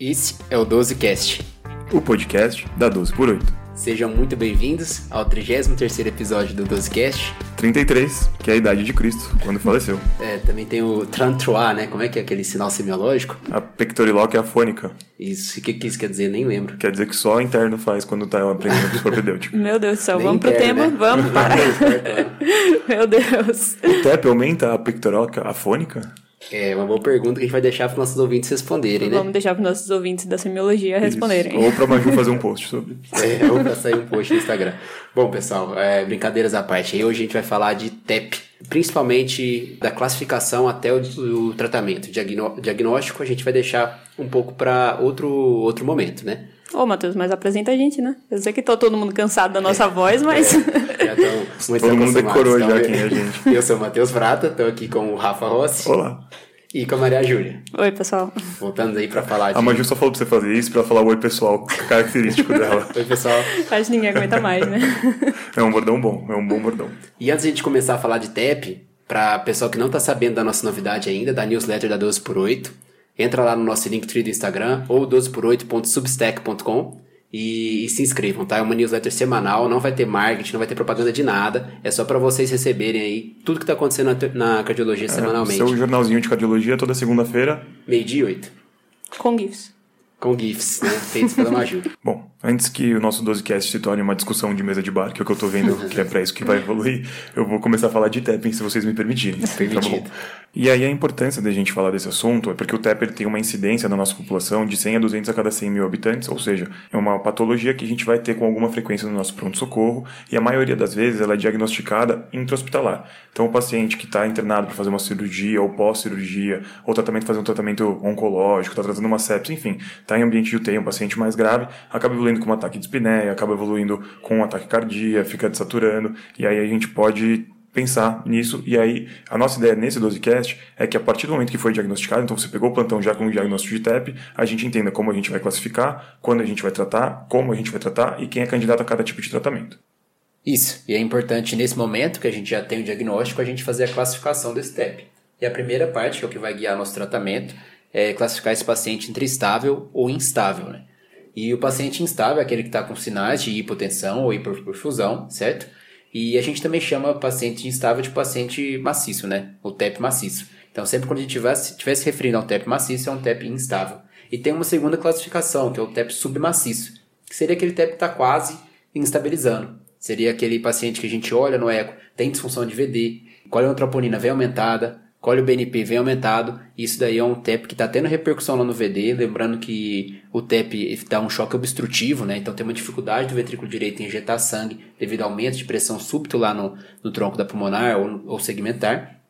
Esse é o 12Cast, o podcast da 12 por 8. Sejam muito bem-vindos ao 33º episódio do 12Cast. 33, que é a idade de Cristo, quando faleceu. É, também tem o Trantroa, né? Como é que é aquele sinal semiológico? A pectoriloque é afônica. Isso, o que, que isso quer dizer? Nem lembro. Quer dizer que só o interno faz quando tá aprendendo propedêutico. Meu Deus do céu, Nem vamos pro interno, tema, né? vamos parar. Meu Deus. O TEP aumenta a pectoriloque afônica? É uma boa pergunta que a gente vai deixar para nossos ouvintes responderem, né? Vamos deixar para nossos ouvintes da semiologia responderem. Isso. Ou pra Maju fazer um post sobre. É, ou pra sair um post no Instagram. Bom, pessoal, é, brincadeiras à parte. Aí hoje a gente vai falar de TEP, principalmente da classificação até o, o tratamento. Diagno- diagnóstico a gente vai deixar um pouco para outro, outro momento, né? Ô, Matheus, mas apresenta a gente, né? Eu sei que tô todo mundo cansado da nossa voz, mas. Já muito Todo mundo decorou já Então, quem é a gente. Eu sou o Matheus Vrata, estou aqui com o Rafa Rossi Olá. e com a Maria Júlia. Oi, pessoal. Voltando aí para falar de... A Maju só falou pra você fazer isso pra falar o oi pessoal característico dela. Oi, pessoal. Acho que ninguém aguenta mais, né? É um bordão bom, é um bom bordão. E antes de a gente começar a falar de TEP, para pessoal que não está sabendo da nossa novidade ainda, da newsletter da 12 por 8 entra lá no nosso Linktree do Instagram ou 12por8.substack.com e, e se inscrevam, tá? É uma newsletter semanal, não vai ter marketing, não vai ter propaganda de nada, é só para vocês receberem aí tudo que está acontecendo na, na cardiologia semanalmente. Seu jornalzinho de cardiologia toda segunda-feira. Meio-dia e oito, Com GIFs. com GIFs, né? Feitos pela Maju. Bom, antes que o nosso 12cast se torne uma discussão de mesa de bar, que é o que eu tô vendo que é pra isso que vai evoluir, eu vou começar a falar de tapping, se vocês me permitirem. Permitido. Tá bom? E aí a importância da gente falar desse assunto é porque o TEP tem uma incidência na nossa população de 100 a 200 a cada 100 mil habitantes, ou seja, é uma patologia que a gente vai ter com alguma frequência no nosso pronto-socorro e a maioria das vezes ela é diagnosticada intra-hospitalar. Então o paciente que está internado para fazer uma cirurgia ou pós-cirurgia, ou tratamento fazer um tratamento oncológico, está tratando uma sepsis, enfim, está em ambiente de UTI, um paciente mais grave, acaba evoluindo com um ataque de espinéia, acaba evoluindo com um ataque cardíaco, fica desaturando, e aí a gente pode pensar nisso. E aí, a nossa ideia nesse 12cast é que a partir do momento que foi diagnosticado, então você pegou o plantão já com o diagnóstico de TEP, a gente entenda como a gente vai classificar, quando a gente vai tratar, como a gente vai tratar e quem é candidato a cada tipo de tratamento. Isso, e é importante nesse momento que a gente já tem o diagnóstico, a gente fazer a classificação desse TEP. E a primeira parte, que é o que vai guiar nosso tratamento, é classificar esse paciente entre estável ou instável, né? E o paciente instável é aquele que está com sinais de hipotensão ou hiperperfusão, certo? E a gente também chama paciente instável de paciente maciço, né? O TEP maciço. Então, sempre quando a gente tivesse, tivesse referindo a um TEP maciço, é um TEP instável. E tem uma segunda classificação, que é o TEP submaciço, que seria aquele TEP que está quase instabilizando. Seria aquele paciente que a gente olha no eco, tem disfunção de VD, colhe a troponina vem aumentada, colhe o BNP vem aumentado, isso daí é um TEP que está tendo repercussão lá no VD, lembrando que o TEP dá um choque obstrutivo, né? Então tem uma dificuldade do ventrículo direito em injetar sangue devido ao aumento de pressão súbito lá no, no tronco da pulmonar ou, ou segmentar.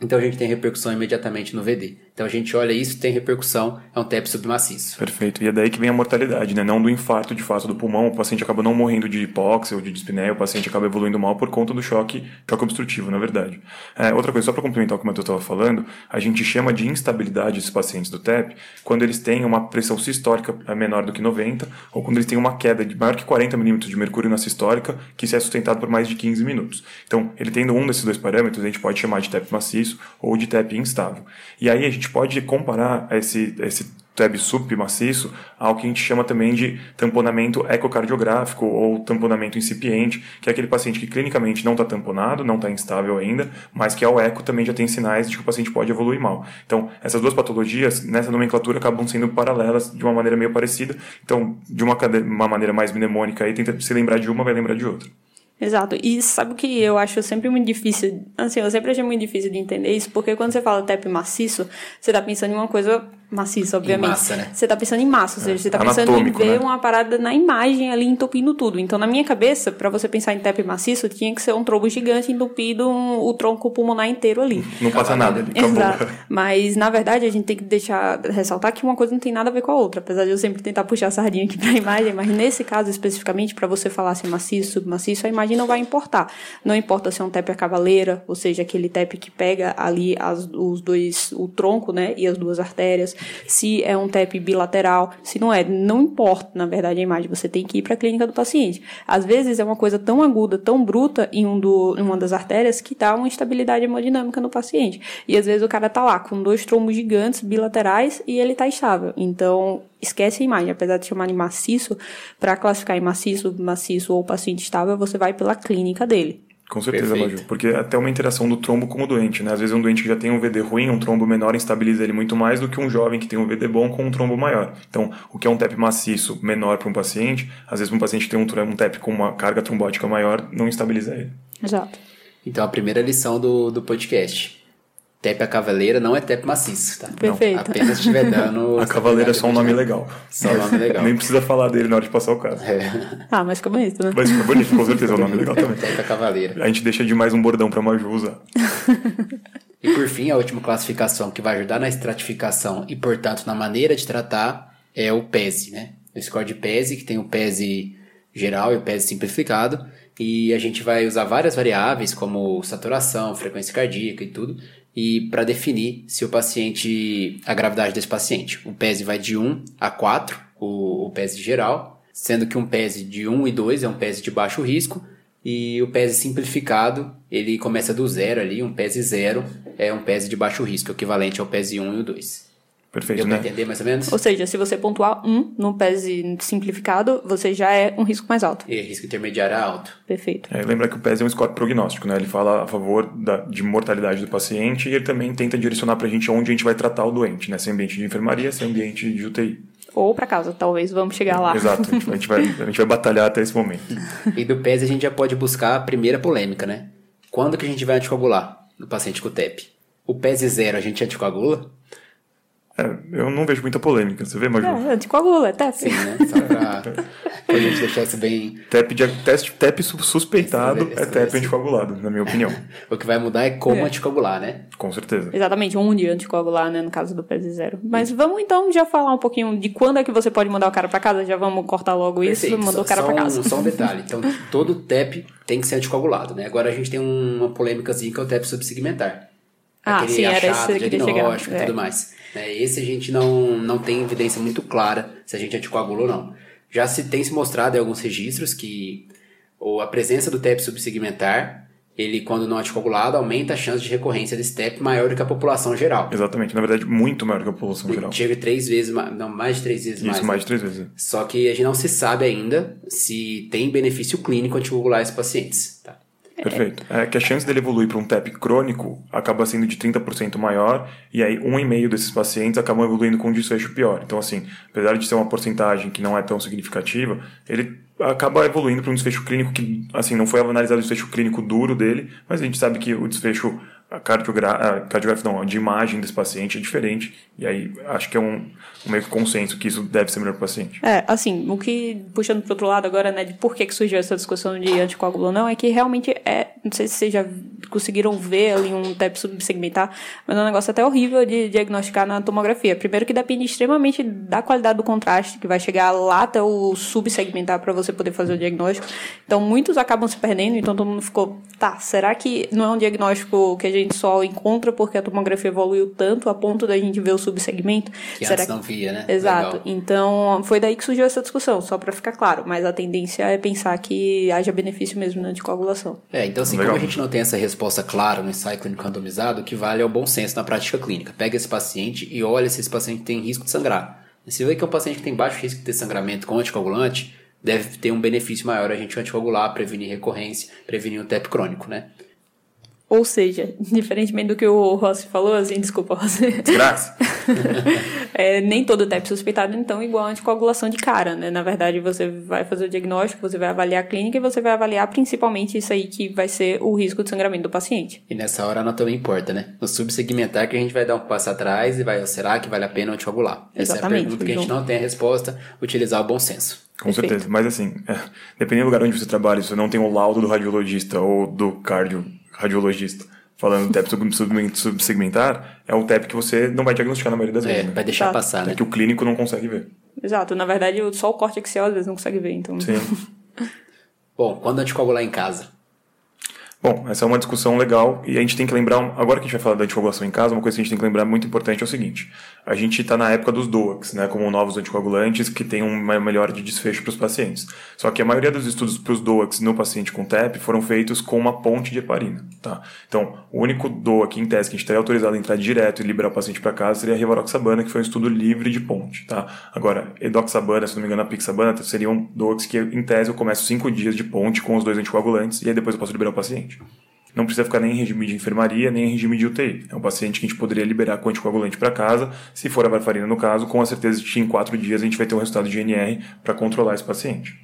Então a gente tem repercussão imediatamente no VD. Então a gente olha isso, tem repercussão, é um TEP submaciço. Perfeito. E é daí que vem a mortalidade, né? Não do infarto de fato do pulmão, o paciente acaba não morrendo de hipóxia ou de dispneia, o paciente acaba evoluindo mal por conta do choque, choque obstrutivo, na verdade. É, outra coisa, só para complementar o que o Matheus estava falando, a gente chama de instabilidade esses pacientes do TEP quando eles têm uma pressão sistólica é, menor do que 90 ou quando eles têm uma queda de maior que 40 milímetros de mercúrio na sistólica que se é sustentado por mais de 15 minutos. Então, ele tendo um desses dois parâmetros, a gente pode chamar de TEP maciço ou de TEP instável. E aí a gente pode comparar esse, esse TEP submaciço ao que a gente chama também de tamponamento ecocardiográfico ou tamponamento incipiente, que é aquele paciente que clinicamente não está tamponado, não está instável ainda, mas que ao eco também já tem sinais de que o paciente pode evoluir mal. Então, essas duas patologias, nessa nomenclatura, acabam sendo paralelas de uma maneira meio parecida. Então, de uma, uma maneira mais mnemônica aí, tenta se lembrar de uma, vai lembrar de outra. Exato. E sabe o que eu acho sempre muito difícil? Assim, eu sempre achei muito difícil de entender isso, porque quando você fala TEP maciço, você tá pensando em uma coisa maciça, obviamente. massa, né? Você tá pensando em massa, ou seja, você tá pensando em ver né? uma parada na imagem ali entupindo tudo. Então, na minha cabeça, pra você pensar em TEP maciço, tinha que ser um trombo gigante entupido um- o tronco pulmonar inteiro ali. Não passa nada ali. Exato. Mas, na verdade, a gente tem que deixar, ressaltar que uma coisa não tem nada a ver com a outra. Apesar de eu sempre tentar puxar a sardinha aqui pra imagem, mas nesse caso especificamente, para você falar se é maciço, submaciço, a imagem não vai importar. Não importa se é um TEP a cavaleira, ou seja, aquele TEP que pega ali as, os dois, o tronco, né, e as duas artérias, se é um TEP bilateral, se não é. Não importa, na verdade, a imagem. Você tem que ir para a clínica do paciente. Às vezes é uma coisa tão aguda, tão bruta em, um do, em uma das artérias que dá uma instabilidade hemodinâmica no paciente. E às vezes o cara tá lá com dois trombos gigantes bilaterais e ele tá estável. Então, esquece a imagem. Apesar de chamarem maciço, para classificar em maciço, maciço ou paciente estável, você vai pela clínica dele. Com certeza, Perfeito. Maju. Porque até uma interação do trombo com o doente, né? Às vezes um doente que já tem um VD ruim, um trombo menor instabiliza ele muito mais do que um jovem que tem um VD bom com um trombo maior. Então, o que é um TEP maciço menor para um paciente, às vezes um paciente que tem um, um TEP com uma carga trombótica maior, não estabiliza ele. Exato. Então a primeira lição do, do podcast. Tepe a cavaleira não é tepe maciço, tá? Perfeito. Não, apenas estiver dando. A cavaleira é só um nome legal. Só um nome legal. Nem precisa falar dele na hora de passar o caso. É, Ah, mas é isso, né? Mas fica bonito, com certeza, é um nome legal também. tepe a cavaleira. A gente deixa de mais um bordão pra Maju usar. E por fim, a última classificação que vai ajudar na estratificação e, portanto, na maneira de tratar é o PESE, né? O score de PESE, que tem o PESE geral e o PESE simplificado. E a gente vai usar várias variáveis, como saturação, frequência cardíaca e tudo, e para definir se o paciente, a gravidade desse paciente. O PESE vai de 1 a 4, o, o PESE geral, sendo que um PESE de 1 e 2 é um PESE de baixo risco, e o PESE simplificado, ele começa do zero ali, um PESE zero é um PESE de baixo risco, equivalente ao PESE 1 e o 2. Perfeito, Deu pra né? entender mais ou menos? Ou seja, se você pontuar um no PES simplificado, você já é um risco mais alto. E risco intermediário é alto. Perfeito. É, lembra que o PES é um score prognóstico, né? Ele fala a favor da, de mortalidade do paciente e ele também tenta direcionar pra gente onde a gente vai tratar o doente, né? Se é ambiente de enfermaria, se é ambiente de UTI. Ou para casa, talvez. Vamos chegar lá. Exato, a gente, a gente vai, a gente vai batalhar até esse momento. E do PES a gente já pode buscar a primeira polêmica, né? Quando que a gente vai anticoagular no paciente com TEP? O PES zero a gente anticoagula? É, eu não vejo muita polêmica, você vê, Maju? É, anticoagula, é TEP. Sim, né? Só pra, pra gente deixar isso bem... TEP, de, teste, TEP su- suspeitado Esse- é esse- TEP esse- anticoagulado, na minha opinião. O que vai mudar é como É. anticoagular, né? Com certeza. Exatamente, onde anticoagular, né, no caso do PES zero. Mas vamos então já falar um pouquinho de quando é que você pode mandar o cara para casa. Já vamos cortar logo isso, Perfeito. mandou Só- o cara só para um- casa. Só um detalhe. Então, todo TEP tem que ser anticoagulado, né? Agora a gente tem uma polêmicazinha que é o TEP subsegmentar. Ah, Aquele sim, era esse achado, que eu queria diagnóstico e tudo É. mais. né? Esse a gente não, não tem evidência muito clara se a gente anticoagula ou não. Já se tem se mostrado em alguns registros que ou a presença do TEP subsegmentar, ele, quando não anticoagulado, aumenta a chance de recorrência desse TEP maior do que a população geral. Exatamente, na verdade, muito maior que a população geral. Chega três vezes, não, mais de três vezes Isso, mais. mais, né? de três vezes. Só que a gente não se sabe ainda se tem benefício clínico anticoagular esses pacientes. Tá? Perfeito. É que a chance dele evoluir para um TEP crônico acaba sendo de 30% maior, e aí um e meio desses pacientes acabam evoluindo com um desfecho pior. Então, assim, apesar de ser uma porcentagem que não é tão significativa, ele acaba evoluindo para um desfecho clínico que, assim, não foi analisado o desfecho clínico duro dele, mas a gente sabe que o desfecho cardiográfico, cardiográfico não, de imagem desse paciente é diferente, e aí acho que é um, um meio que consenso que isso deve ser melhor para o paciente. É, assim, o que, puxando pro outro lado agora, né, de por que, que surgiu essa discussão de anticoagulo ou não, é que realmente é, não sei se vocês já conseguiram ver ali um TEP subsegmentar, mas é um negócio até horrível de diagnosticar na tomografia. Primeiro que depende extremamente da qualidade do contraste, que vai chegar lá até o subsegmentar para você poder fazer o diagnóstico. Então, muitos acabam se perdendo, então todo mundo ficou, tá, será que não é um diagnóstico que a gente só encontra porque a tomografia evoluiu tanto a ponto da gente ver o subsegmento? Que será antes não via, né? Exato. Legal. Então, foi daí que surgiu essa discussão, só para ficar claro. Mas a tendência é pensar que haja benefício mesmo na anticoagulação. É, então assim, Legal. como a gente não tem essa resposta clara no ensaio clínico randomizado, o que vale é o bom senso na prática clínica. Pega esse paciente e olha se esse paciente tem risco de sangrar. E se vê que é um paciente que tem baixo risco de ter sangramento com anticoagulante, deve ter um benefício maior a gente anticoagular, prevenir recorrência, prevenir o TEP crônico, né? Ou seja, diferentemente do que o Rossi falou, assim, desculpa, Rossi. Graças! É, nem todo TEP suspeitado, então, igual a anticoagulação de cara, né? Na verdade, você vai fazer o diagnóstico, você vai avaliar a clínica e você vai avaliar principalmente isso aí que vai ser o risco de sangramento do paciente. E nessa hora a anatomia importa, né? No subsegmentar que a gente vai dar um passo atrás e vai, será que vale a pena anticoagular? Essa Exatamente, é a pergunta que a gente não tem a resposta, utilizar o bom senso. Com Perfeito. certeza. Mas assim, é, dependendo do lugar onde você trabalha, se você não tem o laudo do radiologista ou do cardio radiologista falando TEP sub- sub- subsegmentar, é o TEP que você não vai diagnosticar na maioria das É, vezes. Né? vai deixar Tá. passar, né? É que o clínico não consegue ver. Exato, na verdade, só o corte axial às vezes não consegue ver, então... Sim. Bom, quando anticoagular em casa? Bom, essa é uma discussão legal e a gente tem que lembrar, agora que a gente vai falar da anticoagulação em casa, uma coisa que a gente tem que lembrar muito importante é o seguinte: a gente está na época dos DOACs, né, como novos anticoagulantes que tem uma melhor de desfecho para os pacientes. Só que a maioria dos estudos para os DOACs no paciente com TEP foram feitos com uma ponte de heparina. Tá? Então, o único DOAC em tese que a gente estaria autorizado a entrar direto e liberar o paciente para casa seria a rivaroxabana, que foi um estudo livre de ponte. Tá? Agora, edoxabana, se não me engano, a pixabana seriam DOACs que, em tese, eu começo cinco dias de ponte com os dois anticoagulantes e aí depois eu posso liberar o paciente. Não precisa ficar nem em regime de enfermaria, nem em regime de UTI. É um paciente que a gente poderia liberar com anticoagulante para casa. Se for a varfarina no caso, com a certeza de que em quatro dias a gente vai ter um resultado de NR para controlar esse paciente.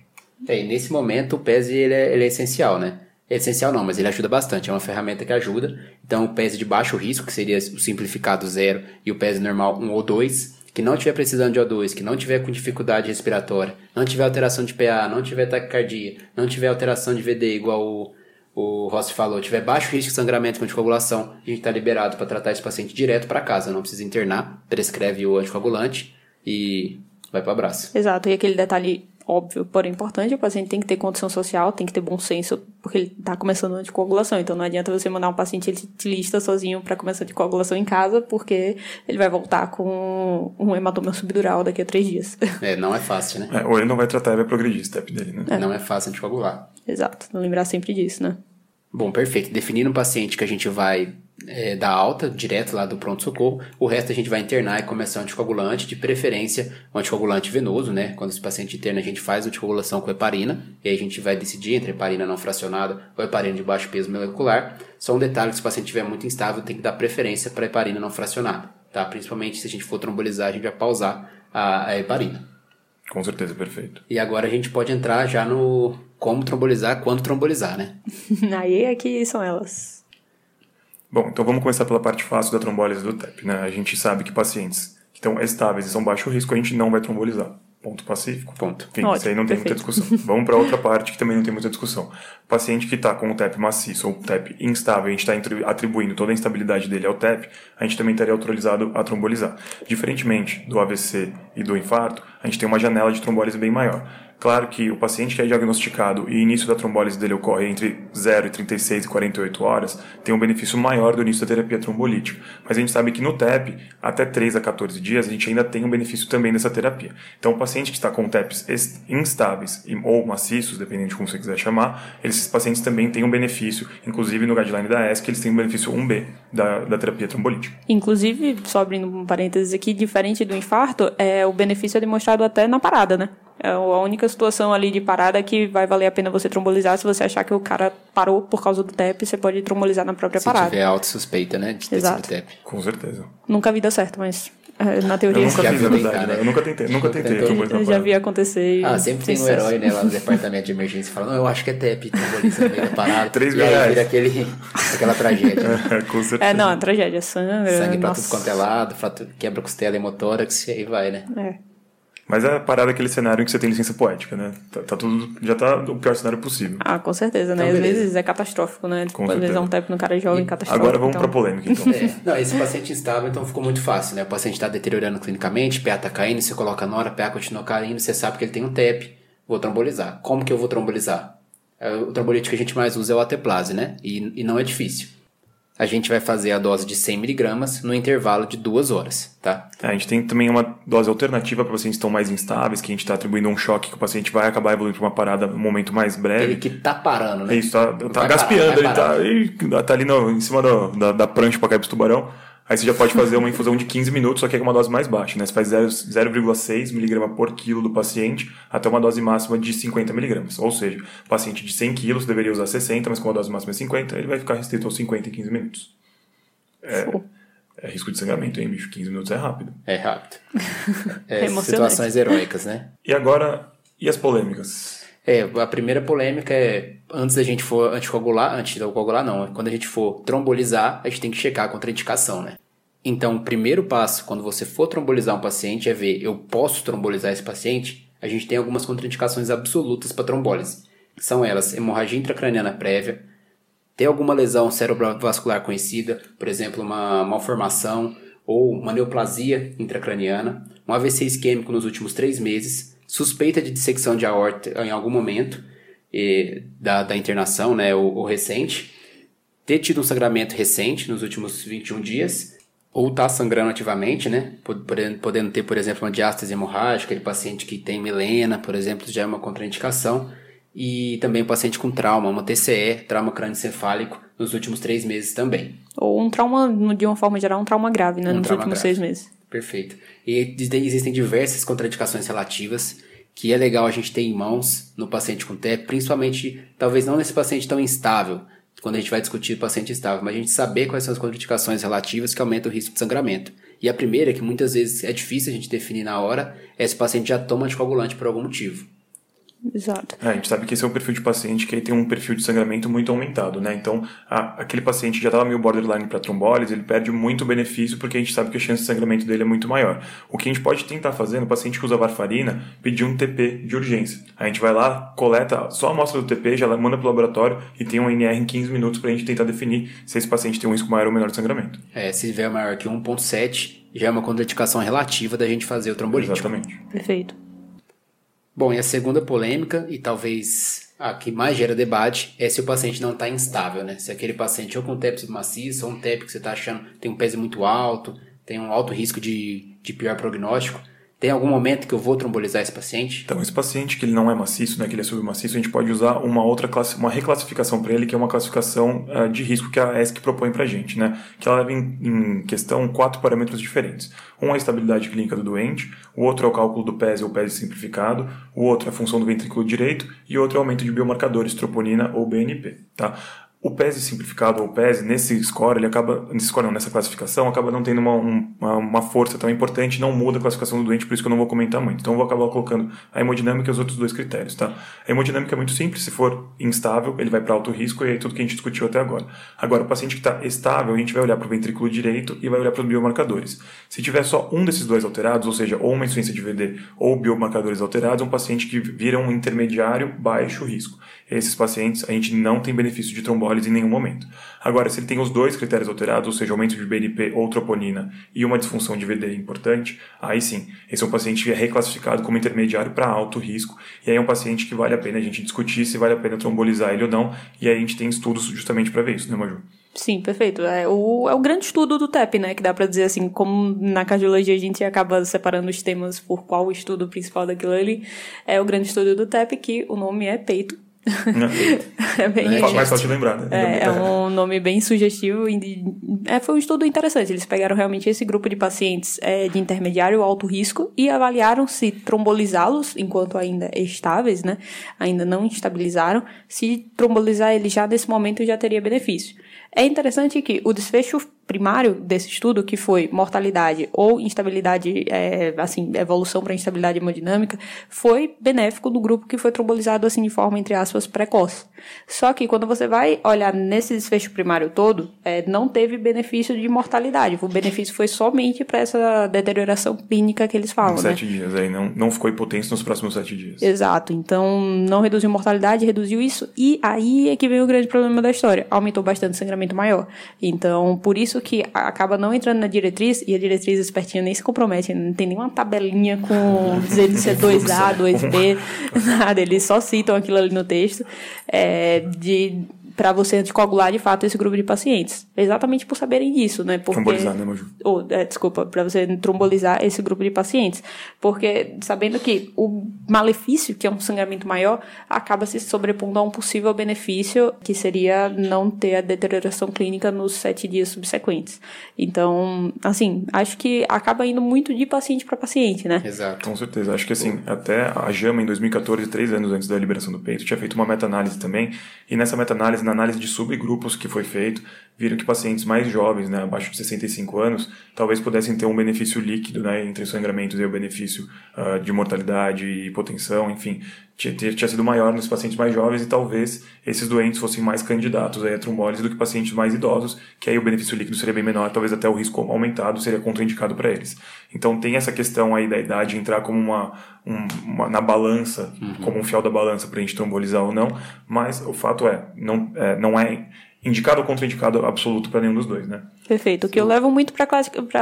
É, nesse momento o PES ele é, ele é essencial, né? É essencial não, mas ele ajuda bastante. É uma ferramenta que ajuda. Então o PES de baixo risco, que seria o simplificado zero, e o PES normal 1 ou 2, que não tiver precisando de O2, que não tiver com dificuldade respiratória, não tiver alteração de PA, não tiver taquicardia, não tiver alteração de VD igual o o Rossi falou, tiver baixo risco de sangramento com anticoagulação, a gente está liberado para tratar esse paciente direto para casa, não precisa internar, prescreve o anticoagulante e vai para abraço. Exato, e aquele detalhe óbvio, porém importante, o paciente tem que ter condição social, tem que ter bom senso, porque ele está começando a anticoagulação, então não adianta você mandar um paciente lista sozinho para começar a anticoagulação em casa, porque ele vai voltar com um hematoma subdural daqui a três dias. É, não é fácil, né? É, ou ele não vai tratar e vai progredir o step dele, né? É. Não é fácil anticoagular. Exato, lembrar sempre disso, né? Bom, perfeito. Definindo um paciente que a gente vai é, dar alta, direto lá do pronto-socorro, o resto a gente vai internar e começar um anticoagulante, de preferência um anticoagulante venoso, né? Quando esse paciente interna, a gente faz a anticoagulação com heparina, e aí a gente vai decidir entre heparina não fracionada ou heparina de baixo peso molecular. Só um detalhe, se o paciente estiver muito instável, tem que dar preferência para heparina não fracionada, tá? Principalmente se a gente for trombolizar, a gente vai pausar a, a heparina. Com certeza, perfeito. E agora a gente pode entrar já no como trombolizar, quando trombolizar, né? Aí é que são elas. Bom, então vamos começar pela parte fácil da trombólise do TEP, né? A gente sabe que pacientes que estão estáveis e são baixo risco, a gente não vai trombolizar. Ponto pacífico. Ponto. Enfim, Ótimo, isso aí não tem perfeito. muita discussão. Vamos para outra parte que também não tem muita discussão. Paciente que está com o TEP maciço ou TEP instável, a gente está atribuindo toda a instabilidade dele ao TEP, a gente também estaria autorizado a trombolizar. Diferentemente do AVC e do infarto, a gente tem uma janela de trombólise bem maior. Claro que o paciente que é diagnosticado e o início da trombólise dele ocorre entre 0 e 36 e 48 horas, tem um benefício maior do início da terapia trombolítica. Mas a gente sabe que no TEP, até 3 a 14 dias, a gente ainda tem um benefício também dessa terapia. Então, o paciente que está com TEPs instáveis ou maciços, dependendo de como você quiser chamar, esses pacientes também têm um benefício, inclusive no guideline da ESC, eles têm um benefício 1B da, da terapia trombolítica. Inclusive, só abrindo um parênteses aqui, diferente do infarto, é, o benefício é demonstrado até na parada, né? É a única situação ali de parada que vai valer a pena você trombolizar. Se você achar que o cara parou por causa do TEP, você pode trombolizar na própria Se parada. Se tiver auto suspeita, né? De ter Exato. TEP. Com certeza. Nunca vi dar certo, mas é, na teoria. Eu nunca Já fiz, viu na verdade. tentar, né? Eu nunca tentei. Nunca tentei. Eu já vi acontecer. Ah, sempre tem um herói, né, lá no departamento de emergência, falando, eu acho que é TEP, tromboliza no meio da parada. Três e mil aí reais. vira aquele, aquela tragédia. né? Com certeza. É, não, é tragédia. Sangue. Sangue pra nossa. tudo quanto é lado, fratura- quebra costela, hemotórax, e aí vai, né? É. Mas é a parada aquele cenário em que você tem licença poética, né? Tá, tá tudo, já tá o pior cenário possível. Ah, com certeza, né? Então, Às beleza. vezes é catastrófico, né? Tipo, Com às vezes é certeza. um TEP no cara jovem, catastrófico. Agora vamos então... pra polêmica, então. É, não, esse paciente instável, então ficou muito fácil, né? O paciente está deteriorando clinicamente, PA tá caindo, você coloca a nora, PA continua caindo, você sabe que ele tem um TEP, vou trombolizar. Como que eu vou trombolizar? É, O trombolítico que a gente mais usa é o ateplase, né? E, e não é difícil. A gente vai fazer a dose de 100mg no intervalo de duas horas, tá? É, a gente tem também uma dose alternativa para pacientes que estão mais instáveis, que a gente está atribuindo um choque que o paciente vai acabar evoluindo para uma parada num momento mais breve. Ele que tá parando, né? Isso, tá, tá gaspeando, parar, ele tá, ih, tá ali no, em cima do- da, da prancha para cair pro tubarão. Aí você já pode fazer uma infusão de 15 minutos, só que é com uma dose mais baixa, né? Você faz 0 0,6 mg por quilo do paciente até uma dose máxima de 50 mg. Ou seja, o paciente de 100 kg deveria usar 60, mas com a dose máxima é 50, ele vai ficar restrito aos 50 em 15 minutos. Pô. É risco de sangramento, hein, bicho? 15 minutos é rápido. É rápido. É, Emocionante. situações heróicas, né? E agora, e as polêmicas? É, a primeira polêmica é antes da gente for anticoagular, antes de coagular não, quando a gente for trombolizar, a gente tem que checar a contraindicação, né? Então, o primeiro passo quando você for trombolizar um paciente é ver, eu posso trombolizar esse paciente? A gente tem algumas contraindicações absolutas para trombólise. São elas: hemorragia intracraniana prévia, ter alguma lesão cerebrovascular conhecida, por exemplo, uma malformação ou uma neoplasia intracraniana, um AVC isquêmico nos últimos três meses, suspeita de dissecção de aorta em algum momento eh, da, da internação, né, ou, ou recente, ter tido um sangramento recente nos últimos 21 dias, ou tá sangrando ativamente, né? Podendo, podendo ter, por exemplo, uma diástase hemorrágica, aquele paciente que tem melena, por exemplo, já é uma contraindicação. E também o paciente com trauma, uma TCE, trauma crânioencefálico, nos últimos três meses também. Ou um trauma, de uma forma geral, um trauma grave, né? Um nos últimos grave. seis meses. Perfeito. E existem diversas contraindicações relativas que é legal a gente ter em mãos no paciente com TEP, principalmente, talvez não nesse paciente tão instável, quando a gente vai discutir o paciente estável, mas a gente saber quais são as contraindicações relativas que aumentam o risco de sangramento. E a primeira, que muitas vezes é difícil a gente definir na hora, é se o paciente já toma anticoagulante por algum motivo. Exato. É, a gente sabe que esse é um perfil de paciente que aí tem um perfil de sangramento muito aumentado, né? Então, a, aquele paciente já estava meio borderline para trombólise, ele perde muito benefício porque a gente sabe que a chance de sangramento dele é muito maior. O que a gente pode tentar fazer no paciente que usa varfarina, pedir um TP de urgência. A gente vai lá, coleta só a amostra do TP, já manda para o laboratório e tem um NR em 15 minutos para a gente tentar definir se esse paciente tem um risco maior ou menor de sangramento. É, se tiver maior que 1.7, já é uma contraindicação relativa da gente fazer o trombolítico. Exatamente. Perfeito. Bom, e a segunda polêmica, e talvez a que mais gera debate, é se o paciente não está instável, né? Se aquele paciente ou com TEP submaciço, ou um TEP que você está achando tem um peso muito alto, tem um alto risco de, de pior prognóstico, tem algum momento que eu vou trombolizar esse paciente? Então, esse paciente que ele não é maciço, né, que ele é submaciço, a gente pode usar uma outra classe, uma reclassificação para ele, que é uma classificação uh, de risco que a ESC propõe para a gente, né? Que ela leva em, em, questão quatro parâmetros diferentes. Um é a estabilidade clínica do doente, o outro é o cálculo do PES ou PES simplificado, o outro é a função do ventrículo direito e o outro é o aumento de biomarcadores, troponina ou BNP, tá? O PES simplificado ou PES, nesse score, ele acaba, nesse score não, nessa classificação, acaba não tendo uma, uma, uma, força tão importante, não muda a classificação do doente, por isso que eu não vou comentar muito. Então eu vou acabar colocando a hemodinâmica e os outros dois critérios, tá? A hemodinâmica é muito simples, se for instável, ele vai para alto risco e é tudo que a gente discutiu até agora. Agora, o paciente que está estável, a gente vai olhar para o ventrículo direito e vai olhar para os biomarcadores. Se tiver só um desses dois alterados, ou seja, ou uma insuficiência de VD ou biomarcadores alterados, é um paciente que vira um intermediário baixo risco. Esses pacientes, a gente não tem benefício de trombólise em nenhum momento. Agora, se ele tem os dois critérios alterados, ou seja, aumento de BNP ou troponina e uma disfunção de VD importante, aí sim, esse é um paciente que é reclassificado como intermediário para alto risco, e aí é um paciente que vale a pena a gente discutir se vale a pena trombolizar ele ou não, e aí a gente tem estudos justamente para ver isso, né, Maju? Sim, perfeito. É o, é o grande estudo do TEP, né? Que dá para dizer assim, como na cardiologia a gente acaba separando os temas por qual o estudo principal daquilo ali, é o grande estudo do TEP, que o nome é peito, é bem é mais fácil de lembrar, né? É, é, um nome bem sugestivo. E, é, foi um estudo interessante. Eles pegaram realmente esse grupo de pacientes é, de intermediário alto risco e avaliaram se trombolizá-los enquanto ainda estáveis, né? Ainda não estabilizaram. Se trombolizar eles já nesse momento já teria benefício. É interessante que o desfecho primário desse estudo, que foi mortalidade ou instabilidade, é, assim, evolução para instabilidade hemodinâmica, foi benéfico do grupo que foi trombolizado assim de forma, entre aspas, precoce. Só que quando você vai olhar nesse desfecho primário todo, é, não teve benefício de mortalidade. O benefício foi somente para essa deterioração clínica que eles falam. Né? sete dias, aí não, não ficou hipotência nos próximos sete dias. Exato. Então, não reduziu mortalidade, reduziu isso. E aí é que vem o grande problema da história. Aumentou bastante o sangramento maior. Então, por isso isso que acaba não entrando na diretriz, e a diretriz espertinha nem se compromete, não tem nenhuma tabelinha com dizendo se é 2A, 2B, nada, eles só citam aquilo ali no texto, é, de para você anticoagular de fato esse grupo de pacientes. Exatamente por saberem disso, né? Porque, trombolizar, né, Maju? Ou, é, desculpa, para você trombolizar esse grupo de pacientes. Porque sabendo que o malefício, que é um sangramento maior, acaba se sobrepondo a um possível benefício, que seria não ter a deterioração clínica nos sete dias subsequentes. Então, assim, acho que acaba indo muito de paciente para paciente, né? Exato. Com certeza. Acho que assim, até a JAMA em 2014, três anos antes da liberação do peito, tinha feito uma meta-análise também, e nessa meta-análise na análise de subgrupos que foi feito, viram que pacientes mais jovens, né, abaixo de 65 anos, talvez pudessem ter um benefício líquido, né, entre sangramentos e o benefício uh, de mortalidade e hipotensão, enfim, tinha, tinha sido maior nos pacientes mais jovens e talvez esses doentes fossem mais candidatos a trombólise do que pacientes mais idosos, que aí o benefício líquido seria bem menor, talvez até o risco aumentado seria contraindicado para eles. Então tem essa questão aí da idade entrar como uma, um, uma na balança, uhum. como um fiel da balança para a gente trombolizar ou não, mas o fato é, não é, não é indicado ou contraindicado absoluto para nenhum dos dois, né? Perfeito. O que eu levo muito para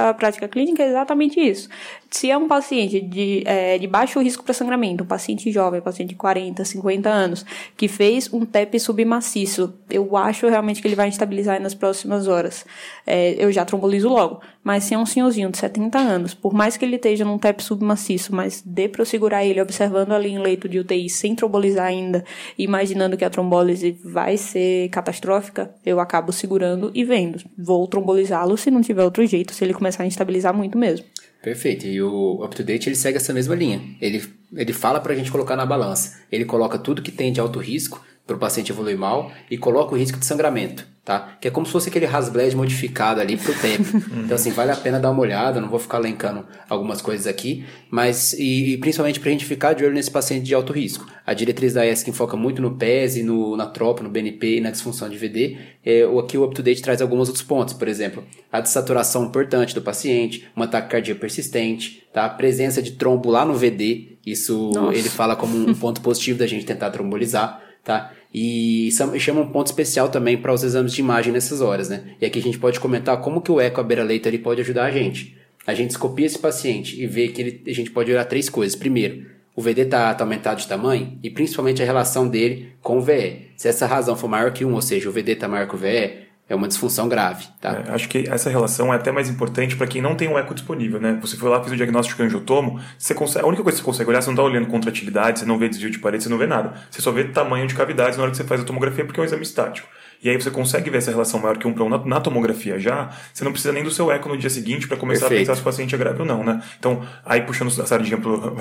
a prática clínica é exatamente isso. Se é um paciente de, é, de baixo risco para sangramento, um paciente jovem, um paciente de 40, 50 anos, que fez um TEP submaciço, eu acho realmente que ele vai instabilizar nas próximas horas. É, eu já trombolizo logo. Mas se é um senhorzinho de 70 anos, por mais que ele esteja num TEP submaciço, mas dê para eu segurar ele observando ali em leito de UTI sem trombolizar ainda, imaginando que a trombólise vai ser catastrófica, eu acabo segurando e vendo. Vou trombolizá-lo se não tiver outro jeito, se ele começar a instabilizar muito mesmo. Perfeito. E o UpToDate ele segue essa mesma linha. Ele, ele fala para a gente colocar na balança. Ele coloca tudo que tem de alto risco para o paciente evoluir mal e coloca o risco de sangramento, tá? Que é como se fosse aquele Hasbled modificado ali para o tempo. então, assim, vale a pena dar uma olhada, não vou ficar lencando algumas coisas aqui, mas, e, e principalmente para a gente ficar de olho nesse paciente de alto risco. A diretriz da ESC foca muito no PES, no, na tropa, no BNP e na disfunção de VD. É, aqui o UpToDate traz alguns outros pontos, por exemplo, a dessaturação importante do paciente, uma taquicardia persistente, tá? A presença de trombo lá no VD, isso Nossa. ele fala como um ponto positivo da gente tentar trombolizar tá? E chama um ponto especial também para os exames de imagem nessas horas, né? E aqui a gente pode comentar como que o eco à beira-leito ele pode ajudar a gente. A gente escopia esse paciente e vê que ele, a gente pode olhar três coisas. Primeiro, o VD está tá aumentado de tamanho e principalmente a relação dele com o VE. Se essa razão for maior que 1, ou seja, o VD está maior que o VE, é uma disfunção grave, tá? É, acho que essa relação é até mais importante para quem não tem um eco disponível, né? Você foi lá, fez o diagnóstico de angiotomo, você consegue, a única coisa que você consegue olhar, você não está olhando contratilidade, você não vê desvio de parede, você não vê nada. Você só vê tamanho de cavidades na hora que você faz a tomografia, porque é um exame estático. E aí você consegue ver essa relação maior que um para um na, na, tomografia já, você não precisa nem do seu eco no dia seguinte para começar Perfeito. a pensar se o paciente é grave ou não, né? Então, aí puxando a sardinha pro,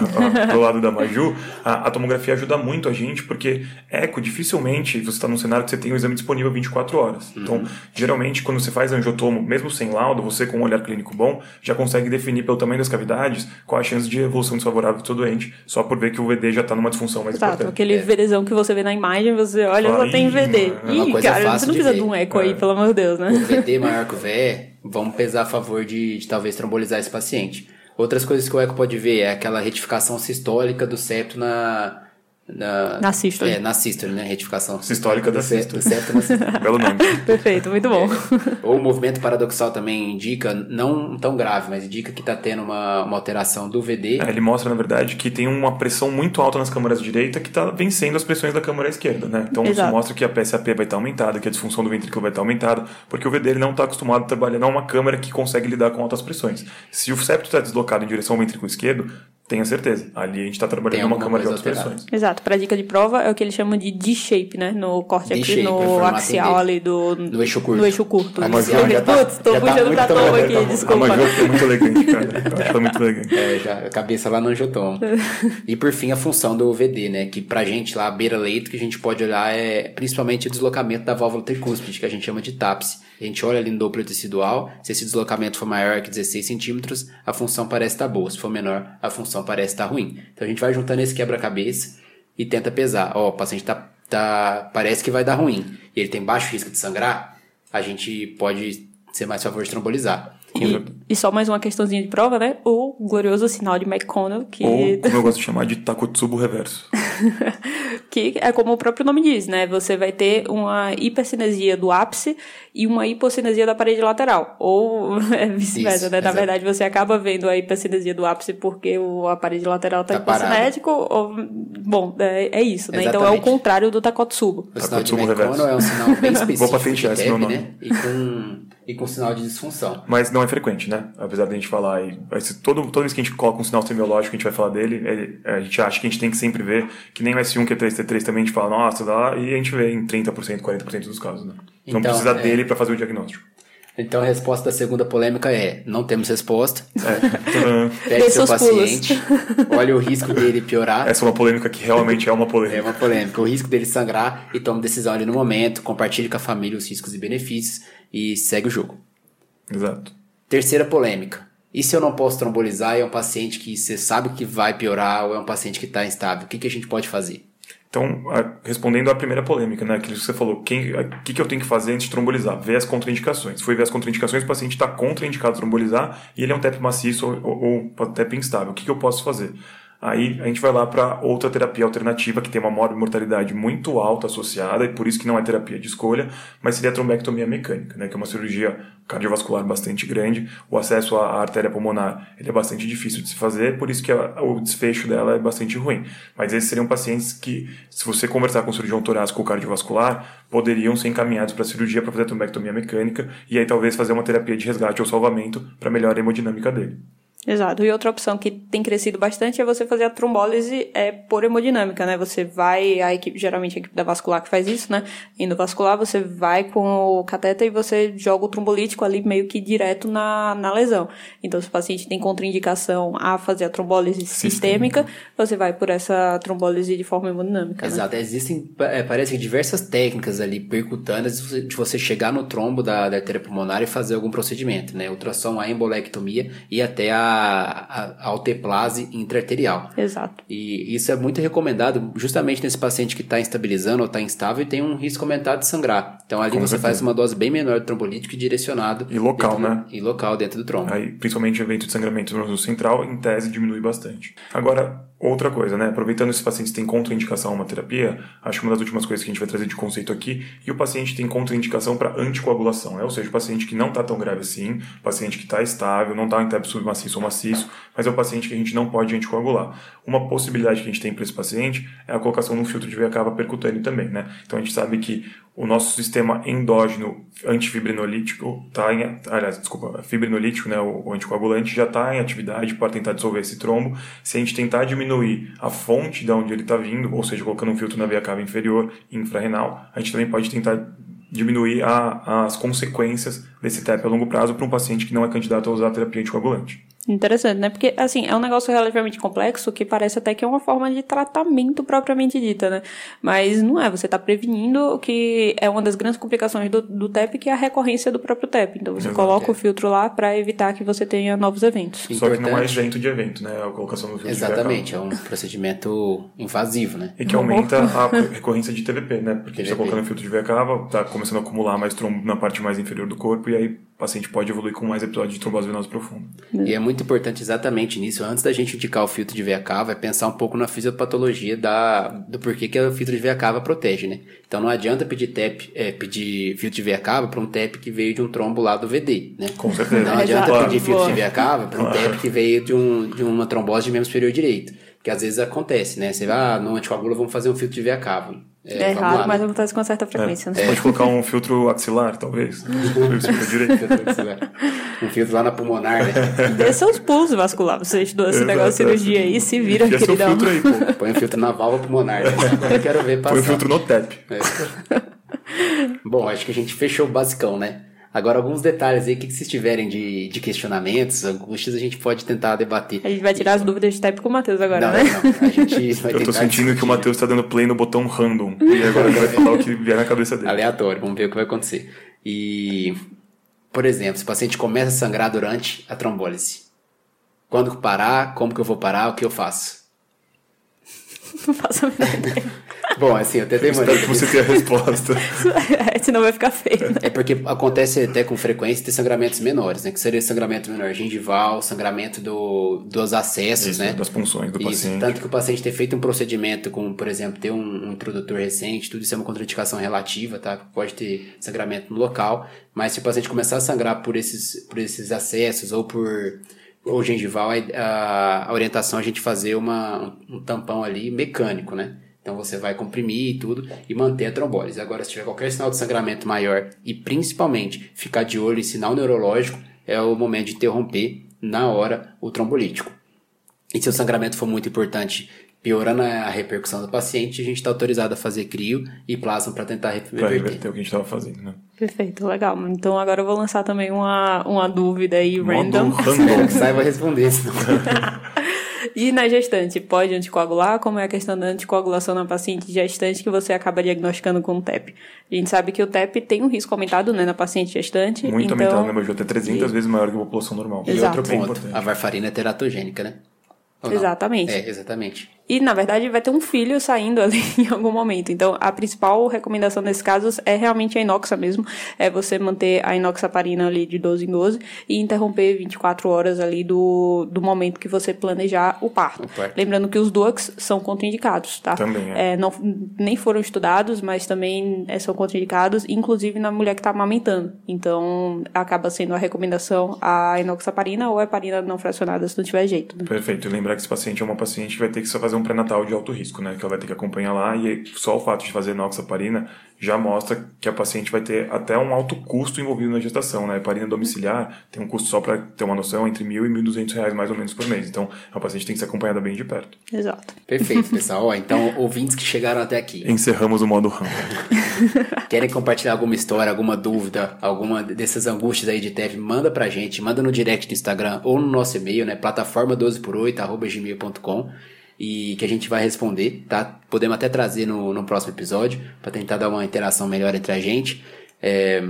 pro lado da Maju, a, a, tomografia ajuda muito a gente, porque eco, dificilmente você está num cenário que você tem o exame disponível 24 horas. Uhum. Então, geralmente, quando você faz angiotomo, mesmo sem laudo, você com um olhar clínico bom, já consegue definir pelo tamanho das cavidades qual a chance de evolução desfavorável do seu doente, só por ver que o VD já está numa disfunção mais Exato, importante. aquele é. VDzão que você vê na imagem, você olha, só tem VD. É Ih, cara, você não precisa de, de um eco é. aí, pelo amor de Deus, né? O VD maior que o VE, vamos pesar a favor de, de talvez trombolizar esse paciente. Outras coisas que o eco pode ver é aquela retificação sistólica do septo na, na, na sístole. É, na sístole, né? Retificação. Sistólica da sístole. Belo nome. Perfeito, muito bom. É. Ou o movimento paradoxal também indica, não tão grave, mas indica que está tendo uma, uma alteração do VD. É, ele mostra, na verdade, que tem uma pressão muito alta nas câmaras direita que está vencendo as pressões da câmara esquerda, né? Então Exato. isso mostra que a PSAP vai estar tá aumentada, que a disfunção do ventrículo vai estar tá aumentada, porque o VD ele não está acostumado a trabalhar numa câmara que consegue lidar com altas pressões. Se o septo está deslocado em direção ao ventrículo esquerdo, tenha certeza. Ali a gente está trabalhando numa câmara de altas pressões. Exato. Para dica de prova, é o que eles chamam de D-shape, né? No corte aqui, no axial ali do... No eixo curto. No eixo curto. A Putz, tô tá puxando pra toma aqui, tá, desculpa. A Major foi muito elegante, cara. Eu acho que foi muito elegante. É, já, a cabeça lá no angiotom. e por fim, a função do VD, né? Que pra gente lá, beira-leito, que a gente pode olhar é principalmente o deslocamento da válvula tricúspide, que a gente chama de TAPS. A gente olha ali no Doppler tecidual, se esse deslocamento for maior que 16 centímetros, a função parece estar boa. Se for menor, a função parece estar ruim. Então a gente vai juntando esse quebra-cabeça e tenta pesar. Ó, oh, o paciente tá, tá, parece que vai dar ruim e ele tem baixo risco de sangrar, a gente pode ser mais favor de trombolizar. E, e, só mais uma questãozinha de prova, né? O glorioso sinal de McConnell, que... Ou, como eu gosto de chamar, de Takotsubo reverso. que é como o próprio nome diz, né? Você vai ter uma hipercinesia do ápice e uma hipocinesia da parede lateral. Ou é vice-versa, né? Na verdade, você acaba vendo a hipercinesia do ápice porque o, a parede lateral está tá hipocinético. Ou, bom, é, é isso, né? Exatamente. Então é o contrário do Takotsubo. O sinal de McConnell é um sinal bem específico. Vou patentear esse meu nome. Né? E com e com sinal de disfunção. Mas não é frequente, né? Apesar da gente falar, e, todo, toda vez que a gente coloca um sinal semiológico, a gente vai falar dele, ele, a gente acha que a gente tem que sempre ver, que nem o S1, que é 3 T3 também, a gente fala, nossa, dá, e a gente vê em 30%, 40% dos casos, né? Então, então precisa é... dele para fazer o diagnóstico. Então a resposta da segunda polêmica é: não temos resposta. É. Pegue seu paciente, olhe o risco dele piorar. Essa é uma polêmica que realmente é uma polêmica. É uma polêmica. O risco dele sangrar e tome decisão ali no momento, compartilhe com a família os riscos e benefícios e segue o jogo. Exato. Terceira polêmica. E se eu não posso trombolizar e é um paciente que você sabe que vai piorar ou é um paciente que está instável? O que, que a gente pode fazer? Então, respondendo à primeira polêmica, né, aquilo que você falou, o que, que eu tenho que fazer antes de trombolizar? Ver as contraindicações. Foi ver as contraindicações, o paciente está contraindicado a trombolizar e ele é um TEP maciço ou, ou, ou TEP instável. O que, que eu posso fazer? Aí a gente vai lá para outra terapia alternativa que tem uma mortalidade muito alta associada e por isso que não é terapia de escolha, mas seria a trombectomia mecânica, né, que é uma cirurgia cardiovascular bastante grande. O acesso à artéria pulmonar ele é bastante difícil de se fazer, por isso que a, o desfecho dela é bastante ruim. Mas esses seriam pacientes que, se você conversar com o cirurgião torácico ou cardiovascular, poderiam ser encaminhados para cirurgia para fazer a trombectomia mecânica e aí talvez fazer uma terapia de resgate ou salvamento para melhorar a hemodinâmica dele. Exato. E outra opção que tem crescido bastante é você fazer a trombólise é, por hemodinâmica, né? Você vai, a equipe, geralmente a equipe da vascular que faz isso, né? Indo vascular, você vai com o cateter e você joga o trombolítico ali meio que direto na, na lesão. Então, se o paciente tem contraindicação a fazer a trombólise sistêmica, você vai por essa trombólise de forma hemodinâmica. Né? Exato. Né? Existem, é, parece que diversas técnicas ali percutâneas de você chegar no trombo da, da artéria pulmonar e fazer algum procedimento, né? Ultrassom, a embolectomia e até a a, alteplase intraarterial. Exato. E isso é muito recomendado justamente nesse paciente que está instabilizando ou está instável e tem um risco aumentado de sangrar. Então ali Com você certeza. faz uma dose bem menor de trombolítico e direcionado. E local, né? e local dentro do trombo. Aí, principalmente evento de sangramento no central, em tese diminui bastante. Agora, Outra coisa, né? Aproveitando esses pacientes têm contraindicação a uma terapia, acho que uma das últimas coisas que a gente vai trazer de conceito aqui, e o paciente tem contraindicação para anticoagulação, né? Ou seja, o paciente que não está tão grave assim, paciente que está estável, não está em TEP submaciço ou maciço, mas é o paciente que a gente não pode anticoagular. Uma possibilidade que a gente tem para esse paciente é a colocação de um filtro de veia cava percutâneo também, né? Então a gente sabe que o nosso sistema endógeno antifibrinolítico está em, aliás, desculpa, fibrinolítico, né, o, anticoagulante já está em atividade para tentar dissolver esse trombo. Se a gente tentar diminuir a fonte de onde ele está vindo, ou seja, colocando um filtro na veia cava inferior infrarrenal, a gente também pode tentar diminuir a, as consequências desse TEP a longo prazo para um paciente que não é candidato a usar terapia anticoagulante. Interessante, né? Porque, assim, é um negócio relativamente complexo que parece até que é uma forma de tratamento propriamente dita, né? Mas não é, você está prevenindo que é uma das grandes complicações do, do TEP, que é a recorrência do próprio TEP. Então você Exato, coloca é. o filtro lá para evitar que você tenha novos eventos. Só que não é isento de evento, né? A colocação do filtro Exatamente, é um procedimento invasivo, né? E que aumenta a recorrência de TVP, né? Porque TVP. você está colocando o filtro de cava, tá começando a acumular mais trombo na parte mais inferior do corpo e aí paciente pode evoluir com mais episódios de trombose venosa profunda. E é muito importante exatamente nisso. Antes da gente indicar o filtro de veia cava, é pensar um pouco na fisiopatologia da, do porquê que o filtro de veia cava protege, né? Então não adianta pedir TEP, é, pedir filtro de veia cava para um TEP que veio de um trombo lá do VD, né? Com certeza. Não adianta claro. pedir filtro de veia cava para um claro. TEP que veio de, um, de uma trombose de membro superior direito. Que às vezes acontece, né? Você vai, ah, no anticoagula vamos fazer um filtro de veia cava. É, é raro, mas acontece com certa frequência. É. Né? Pode colocar um filtro axilar, talvez. um filtro lá na pulmonar, né? Dê seus pulsos vascular. Você estudou esse negócio de cirurgia aí, se vira, Enfia queridão. filtro aí, pô. Põe um filtro na válvula pulmonar. Né? Agora eu quero ver passar. Põe um filtro no TEP. É. Bom, acho que a gente fechou o basicão, né? Agora, alguns detalhes aí, o que, que vocês tiverem de, de questionamentos, angústias, a gente pode tentar debater. A gente vai tirar as dúvidas de type com o Matheus agora, não, né? Não, a gente vai Eu tô sentindo discutir. que o Matheus tá dando play no botão random. E agora ele vai falar o que vier na cabeça dele. Aleatório, vamos ver o que vai acontecer. E, por exemplo, se o paciente começa a sangrar durante a trombólise. Quando parar, como que eu vou parar, o que eu faço? Não faço a menor ideia. Bom, assim, eu até demorei. Espero que você tenha a resposta. é, senão vai ficar feio. Né? É porque acontece até com frequência ter sangramentos menores, né? Que seria sangramento menor gengival, sangramento do, dos acessos, Isso, né? Das punções do isso, paciente. Tanto que o paciente ter feito um procedimento com, por exemplo, ter um, um introdutor recente, tudo isso é uma contraindicação relativa, tá? Pode ter sangramento no local, mas se o paciente começar a sangrar por esses, por esses acessos ou por ou gengival, a, a orientação é a gente fazer uma, um tampão ali mecânico, né? Então você vai comprimir e tudo e manter a trombólise. Agora, se tiver qualquer sinal de sangramento maior e principalmente ficar de olho em sinal neurológico, é o momento de interromper na hora o trombolítico. E se o sangramento for muito importante, piorando a repercussão do paciente, a gente está autorizado a fazer crio e plasma para tentar reverter. Para reverter o que a gente estava fazendo, né? Perfeito, legal. Então agora eu vou lançar também uma, uma dúvida aí uma random. Que saiba responder, senão... E na gestante, pode anticoagular? Como é a questão da anticoagulação na paciente gestante que você acaba diagnosticando com o TEP? A gente sabe que o TEP tem um risco aumentado né, na paciente gestante. Muito então... aumentado, né, Maju? Até 300 e... vezes maior que a população normal. Exato. E outro ponto, a varfarina é teratogênica, né? exatamente. É, exatamente. E, na verdade, vai ter um filho saindo ali em algum momento. Então, a principal recomendação nesse caso é realmente a inoxa mesmo. É você manter a inoxaparina ali de 12 em 12 e interromper 24 horas ali do, do momento que você planejar o parto. Lembrando que os DUACs são contraindicados, tá? Também é. é não, nem foram estudados, mas também é, são contraindicados, inclusive na mulher que está amamentando. Então, acaba sendo a recomendação a inoxaparina ou a heparina não fracionada se não tiver jeito. Né? Perfeito. E lembrar que esse paciente é uma paciente que vai ter que fazer um pré-natal de alto risco, né? Que ela vai ter que acompanhar lá e só o fato de fazer inoxaparina já mostra que a paciente vai ter até um alto custo envolvido na gestação, né? A heparina domiciliar tem um custo só para ter uma noção entre mil e mil duzentos reais mais ou menos por mês. Então, a paciente tem que ser acompanhada bem de perto. Exato. Perfeito, pessoal. Ó, então, ouvintes que chegaram até aqui. Encerramos o modo RAM. Querem compartilhar alguma história, alguma dúvida, alguma dessas angústias aí de TEV, manda pra gente, manda no direct do Instagram ou no nosso e-mail, né? Plataforma 12por8, arroba gmail.com e que a gente vai responder, tá? Podemos até trazer no, no próximo episódio para tentar dar uma interação melhor entre a gente. É,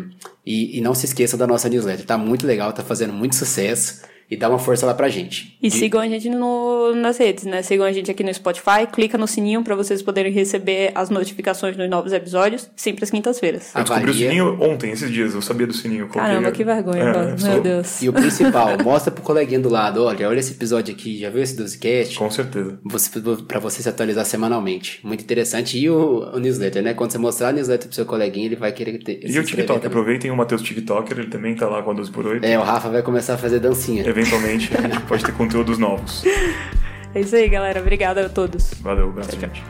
e, e, não se esqueça da nossa newsletter, tá muito legal, tá fazendo muito sucesso e dá uma força lá pra gente. E, sigam a gente no, nas redes, né? Sigam a gente aqui no Spotify, clica no sininho para vocês poderem receber as notificações dos novos episódios, sempre às quintas-feiras. Eu descobri o sininho ontem, esses dias, eu sabia do sininho. Caramba, que vergonha, é, meu sou... Deus. E o principal, mostra pro coleguinha do lado, olha, olha esse episódio aqui, já viu esse 12cast? Com certeza. Você, pra você se atualizar semanalmente. Muito interessante. E o, o newsletter, né? Quando você mostrar a newsletter pro seu coleguinha, ele vai querer ter. E o TikTok, também. aproveitem o Matheus TikToker, ele também tá lá com a 12 por 8 É, o Rafa vai começar a fazer dancinha. Eventualmente. pode ter conteúdos novos. É isso aí, galera. Obrigada a todos. Valeu, abraço, gente.